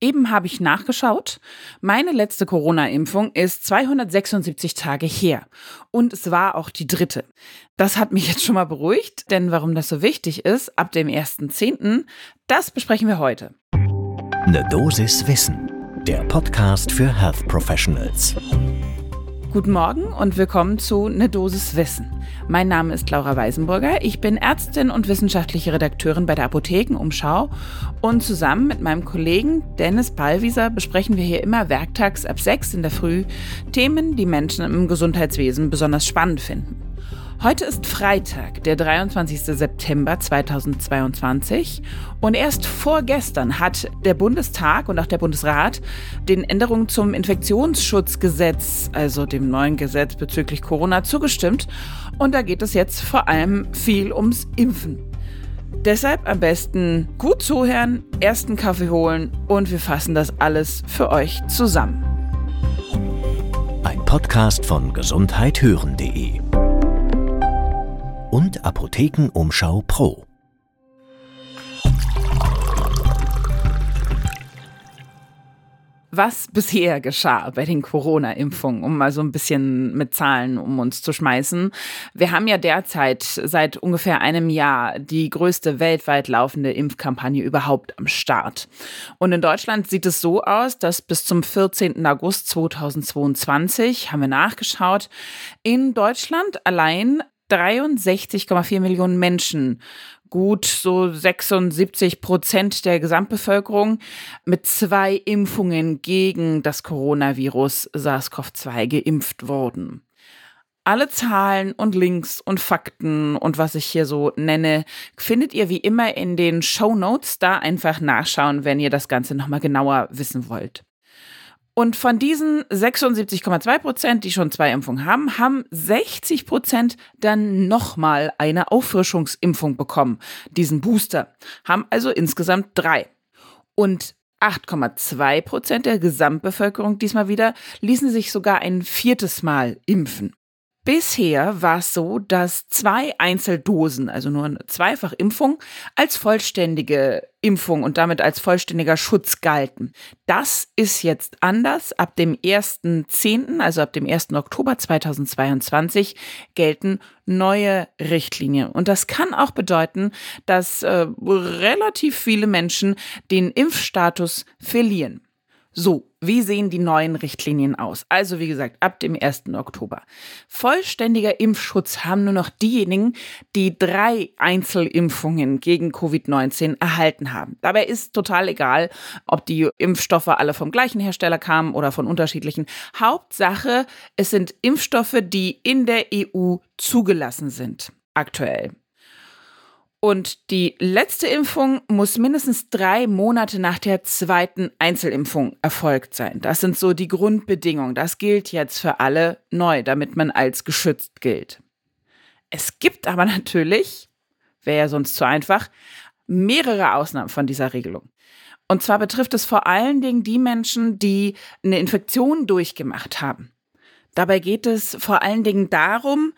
Eben habe ich nachgeschaut. Meine letzte Corona-Impfung ist 276 Tage her. Und es war auch die dritte. Das hat mich jetzt schon mal beruhigt, denn warum das so wichtig ist, ab dem 1.10., das besprechen wir heute. Ne Dosis Wissen, der Podcast für Health Professionals. Guten Morgen und willkommen zu Ne Dosis Wissen. Mein Name ist Laura Weisenburger. Ich bin Ärztin und wissenschaftliche Redakteurin bei der Apothekenumschau. Und zusammen mit meinem Kollegen Dennis Ballwieser besprechen wir hier immer werktags ab sechs in der Früh Themen, die Menschen im Gesundheitswesen besonders spannend finden. Heute ist Freitag, der 23. September 2022 und erst vorgestern hat der Bundestag und auch der Bundesrat den Änderungen zum Infektionsschutzgesetz, also dem neuen Gesetz bezüglich Corona, zugestimmt und da geht es jetzt vor allem viel ums Impfen. Deshalb am besten gut zuhören, ersten Kaffee holen und wir fassen das alles für euch zusammen. Ein Podcast von gesundheithören.de und Apothekenumschau Pro. was bisher geschah bei den Corona-Impfungen, um mal so ein bisschen mit Zahlen um uns zu schmeißen. Wir haben ja derzeit seit ungefähr einem Jahr die größte weltweit laufende Impfkampagne überhaupt am Start. Und in Deutschland sieht es so aus, dass bis zum 14. August 2022, haben wir nachgeschaut, in Deutschland allein 63,4 Millionen Menschen, gut so 76 Prozent der Gesamtbevölkerung, mit zwei Impfungen gegen das Coronavirus SARS-CoV-2 geimpft wurden. Alle Zahlen und Links und Fakten und was ich hier so nenne, findet ihr wie immer in den Show Notes. Da einfach nachschauen, wenn ihr das Ganze nochmal genauer wissen wollt. Und von diesen 76,2 Prozent, die schon zwei Impfungen haben, haben 60 Prozent dann nochmal eine Auffrischungsimpfung bekommen, diesen Booster, haben also insgesamt drei. Und 8,2 Prozent der Gesamtbevölkerung diesmal wieder ließen sich sogar ein viertes Mal impfen. Bisher war es so, dass zwei Einzeldosen, also nur eine Zweifachimpfung, als vollständige Impfung und damit als vollständiger Schutz galten. Das ist jetzt anders. Ab dem 1.10., also ab dem 1. Oktober 2022, gelten neue Richtlinien. Und das kann auch bedeuten, dass äh, relativ viele Menschen den Impfstatus verlieren. So, wie sehen die neuen Richtlinien aus? Also wie gesagt, ab dem 1. Oktober. Vollständiger Impfschutz haben nur noch diejenigen, die drei Einzelimpfungen gegen Covid-19 erhalten haben. Dabei ist total egal, ob die Impfstoffe alle vom gleichen Hersteller kamen oder von unterschiedlichen. Hauptsache, es sind Impfstoffe, die in der EU zugelassen sind. Aktuell. Und die letzte Impfung muss mindestens drei Monate nach der zweiten Einzelimpfung erfolgt sein. Das sind so die Grundbedingungen. Das gilt jetzt für alle neu, damit man als geschützt gilt. Es gibt aber natürlich, wäre ja sonst zu einfach, mehrere Ausnahmen von dieser Regelung. Und zwar betrifft es vor allen Dingen die Menschen, die eine Infektion durchgemacht haben. Dabei geht es vor allen Dingen darum,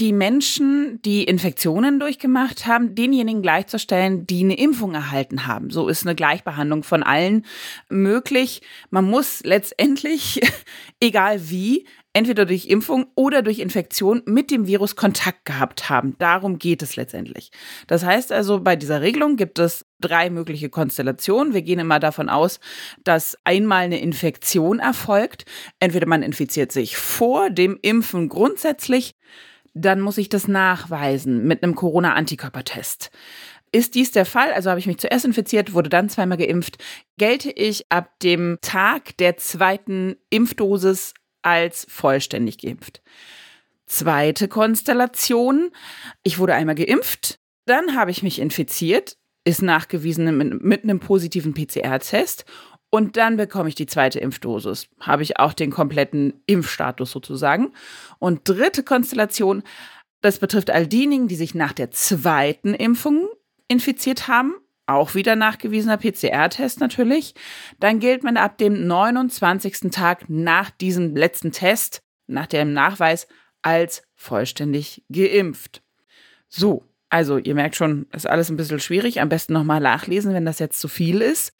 die Menschen, die Infektionen durchgemacht haben, denjenigen gleichzustellen, die eine Impfung erhalten haben. So ist eine Gleichbehandlung von allen möglich. Man muss letztendlich, egal wie, entweder durch Impfung oder durch Infektion mit dem Virus Kontakt gehabt haben. Darum geht es letztendlich. Das heißt also, bei dieser Regelung gibt es drei mögliche Konstellationen. Wir gehen immer davon aus, dass einmal eine Infektion erfolgt. Entweder man infiziert sich vor dem Impfen grundsätzlich, dann muss ich das nachweisen mit einem Corona-Antikörpertest. Ist dies der Fall, also habe ich mich zuerst infiziert, wurde dann zweimal geimpft, gelte ich ab dem Tag der zweiten Impfdosis als vollständig geimpft. Zweite Konstellation, ich wurde einmal geimpft, dann habe ich mich infiziert, ist nachgewiesen mit, mit einem positiven PCR-Test und dann bekomme ich die zweite Impfdosis. Habe ich auch den kompletten Impfstatus sozusagen. Und dritte Konstellation, das betrifft all diejenigen, die sich nach der zweiten Impfung infiziert haben. Auch wieder nachgewiesener PCR-Test natürlich. Dann gilt man ab dem 29. Tag nach diesem letzten Test, nach dem Nachweis, als vollständig geimpft. So, also ihr merkt schon, ist alles ein bisschen schwierig. Am besten nochmal nachlesen, wenn das jetzt zu viel ist.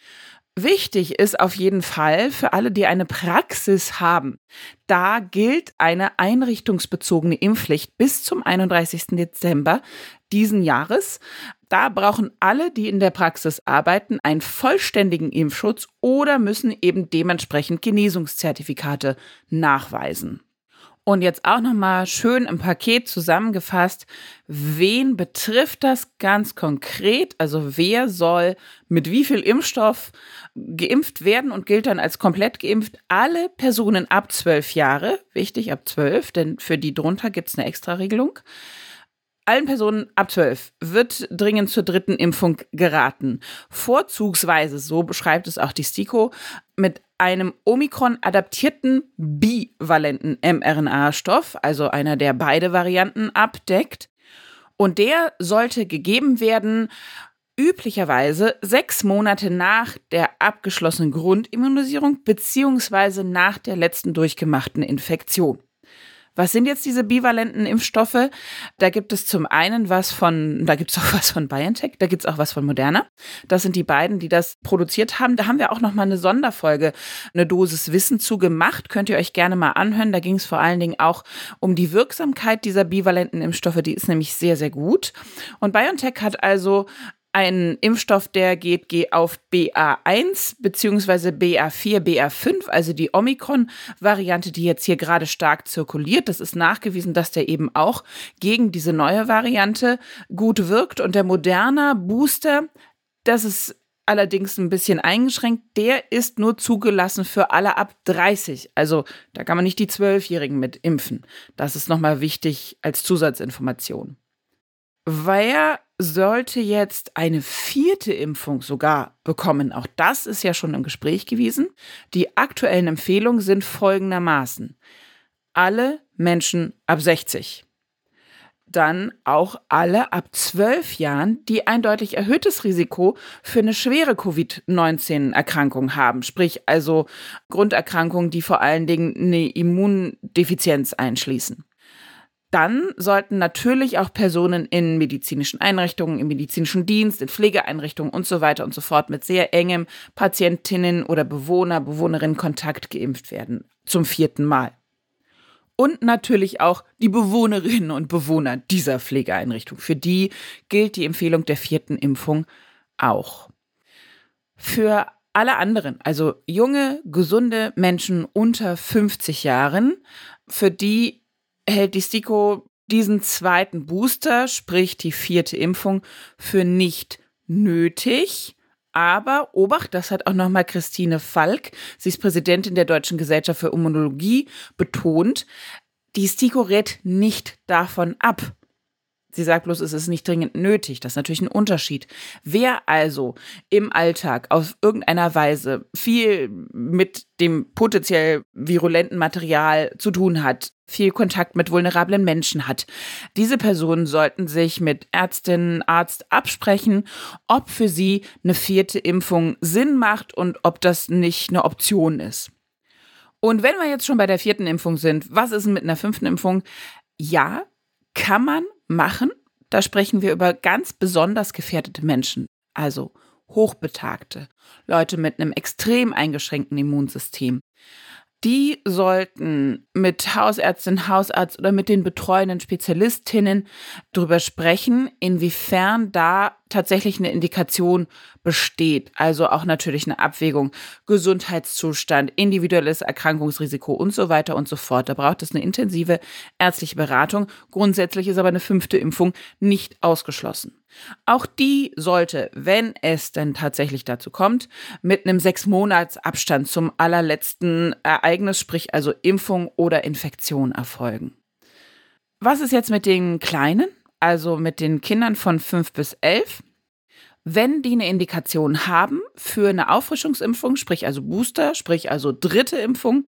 Wichtig ist auf jeden Fall für alle, die eine Praxis haben. Da gilt eine einrichtungsbezogene Impfpflicht bis zum 31. Dezember diesen Jahres. Da brauchen alle, die in der Praxis arbeiten, einen vollständigen Impfschutz oder müssen eben dementsprechend Genesungszertifikate nachweisen. Und jetzt auch nochmal schön im Paket zusammengefasst, wen betrifft das ganz konkret? Also wer soll mit wie viel Impfstoff geimpft werden und gilt dann als komplett geimpft? Alle Personen ab zwölf Jahre, wichtig ab zwölf, denn für die drunter gibt es eine Extra-Regelung. Allen Personen ab 12 wird dringend zur dritten Impfung geraten. Vorzugsweise, so beschreibt es auch die STIKO, mit einem Omikron-adaptierten bivalenten mRNA-Stoff, also einer, der beide Varianten abdeckt. Und der sollte gegeben werden, üblicherweise sechs Monate nach der abgeschlossenen Grundimmunisierung beziehungsweise nach der letzten durchgemachten Infektion. Was sind jetzt diese bivalenten Impfstoffe? Da gibt es zum einen was von, da gibt es auch was von BioNTech, da gibt es auch was von Moderna. Das sind die beiden, die das produziert haben. Da haben wir auch noch mal eine Sonderfolge, eine Dosis Wissen zu gemacht. Könnt ihr euch gerne mal anhören. Da ging es vor allen Dingen auch um die Wirksamkeit dieser bivalenten Impfstoffe. Die ist nämlich sehr, sehr gut. Und BioNTech hat also ein Impfstoff, der geht auf BA1 beziehungsweise BA4, BA5, also die Omikron-Variante, die jetzt hier gerade stark zirkuliert. Das ist nachgewiesen, dass der eben auch gegen diese neue Variante gut wirkt. Und der Moderna Booster, das ist allerdings ein bisschen eingeschränkt, der ist nur zugelassen für alle ab 30. Also da kann man nicht die Zwölfjährigen mit impfen. Das ist nochmal wichtig als Zusatzinformation. Wer sollte jetzt eine vierte Impfung sogar bekommen? Auch das ist ja schon im Gespräch gewesen. Die aktuellen Empfehlungen sind folgendermaßen. Alle Menschen ab 60. Dann auch alle ab 12 Jahren, die ein deutlich erhöhtes Risiko für eine schwere Covid-19-Erkrankung haben. Sprich also Grunderkrankungen, die vor allen Dingen eine Immundefizienz einschließen. Dann sollten natürlich auch Personen in medizinischen Einrichtungen, im medizinischen Dienst, in Pflegeeinrichtungen und so weiter und so fort mit sehr engem Patientinnen oder Bewohner, Bewohnerinnen Kontakt geimpft werden. Zum vierten Mal. Und natürlich auch die Bewohnerinnen und Bewohner dieser Pflegeeinrichtung. Für die gilt die Empfehlung der vierten Impfung auch. Für alle anderen, also junge, gesunde Menschen unter 50 Jahren, für die hält die STIKO diesen zweiten Booster, sprich die vierte Impfung, für nicht nötig. Aber Obacht, das hat auch nochmal Christine Falk, sie ist Präsidentin der Deutschen Gesellschaft für Immunologie, betont, die STIKO rät nicht davon ab. Sie sagt bloß, es ist nicht dringend nötig. Das ist natürlich ein Unterschied. Wer also im Alltag auf irgendeiner Weise viel mit dem potenziell virulenten Material zu tun hat, viel Kontakt mit vulnerablen Menschen hat. Diese Personen sollten sich mit Ärztin, Arzt absprechen, ob für sie eine vierte Impfung Sinn macht und ob das nicht eine Option ist. Und wenn wir jetzt schon bei der vierten Impfung sind, was ist mit einer fünften Impfung? Ja, kann man machen. Da sprechen wir über ganz besonders gefährdete Menschen, also Hochbetagte, Leute mit einem extrem eingeschränkten Immunsystem die sollten mit Hausärztin, Hausarzt oder mit den betreuenden Spezialistinnen darüber sprechen, inwiefern da tatsächlich eine Indikation besteht. Also auch natürlich eine Abwägung, Gesundheitszustand, individuelles Erkrankungsrisiko und so weiter und so fort. Da braucht es eine intensive ärztliche Beratung. Grundsätzlich ist aber eine fünfte Impfung nicht ausgeschlossen. Auch die sollte, wenn es denn tatsächlich dazu kommt, mit einem sechs Monats Abstand zum allerletzten Ereignis, sprich also Impfung oder Infektion erfolgen. Was ist jetzt mit den Kleinen, also mit den Kindern von fünf bis elf? Wenn die eine Indikation haben für eine Auffrischungsimpfung, sprich also Booster, sprich also dritte Impfung,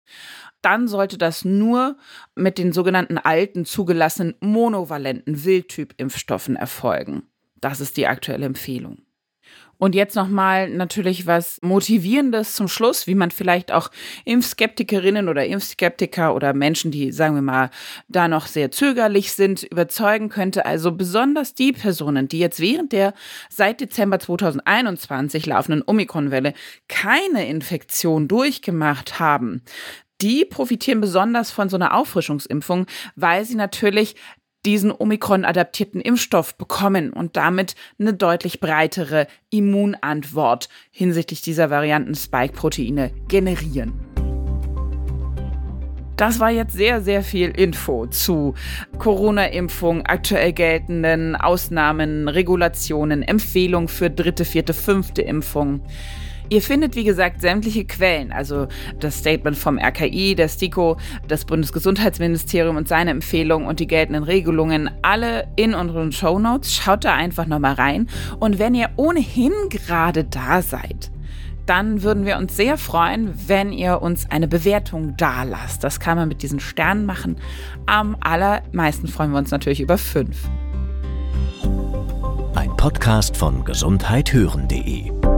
dann sollte das nur mit den sogenannten alten zugelassenen monovalenten Wildtyp-Impfstoffen erfolgen. Das ist die aktuelle Empfehlung. Und jetzt nochmal natürlich was Motivierendes zum Schluss, wie man vielleicht auch Impfskeptikerinnen oder Impfskeptiker oder Menschen, die, sagen wir mal, da noch sehr zögerlich sind, überzeugen könnte. Also besonders die Personen, die jetzt während der seit Dezember 2021 laufenden Omikronwelle keine Infektion durchgemacht haben, die profitieren besonders von so einer Auffrischungsimpfung, weil sie natürlich diesen Omikron-adaptierten Impfstoff bekommen und damit eine deutlich breitere Immunantwort hinsichtlich dieser Varianten Spike-Proteine generieren. Das war jetzt sehr, sehr viel Info zu Corona-Impfung, aktuell geltenden Ausnahmen, Regulationen, Empfehlungen für dritte, vierte, fünfte Impfung. Ihr findet, wie gesagt, sämtliche Quellen, also das Statement vom RKI, der STIKO, das Bundesgesundheitsministerium und seine Empfehlungen und die geltenden Regelungen, alle in unseren Show Notes. Schaut da einfach nochmal rein. Und wenn ihr ohnehin gerade da seid, dann würden wir uns sehr freuen, wenn ihr uns eine Bewertung da lasst. Das kann man mit diesen Sternen machen. Am allermeisten freuen wir uns natürlich über fünf. Ein Podcast von gesundheithören.de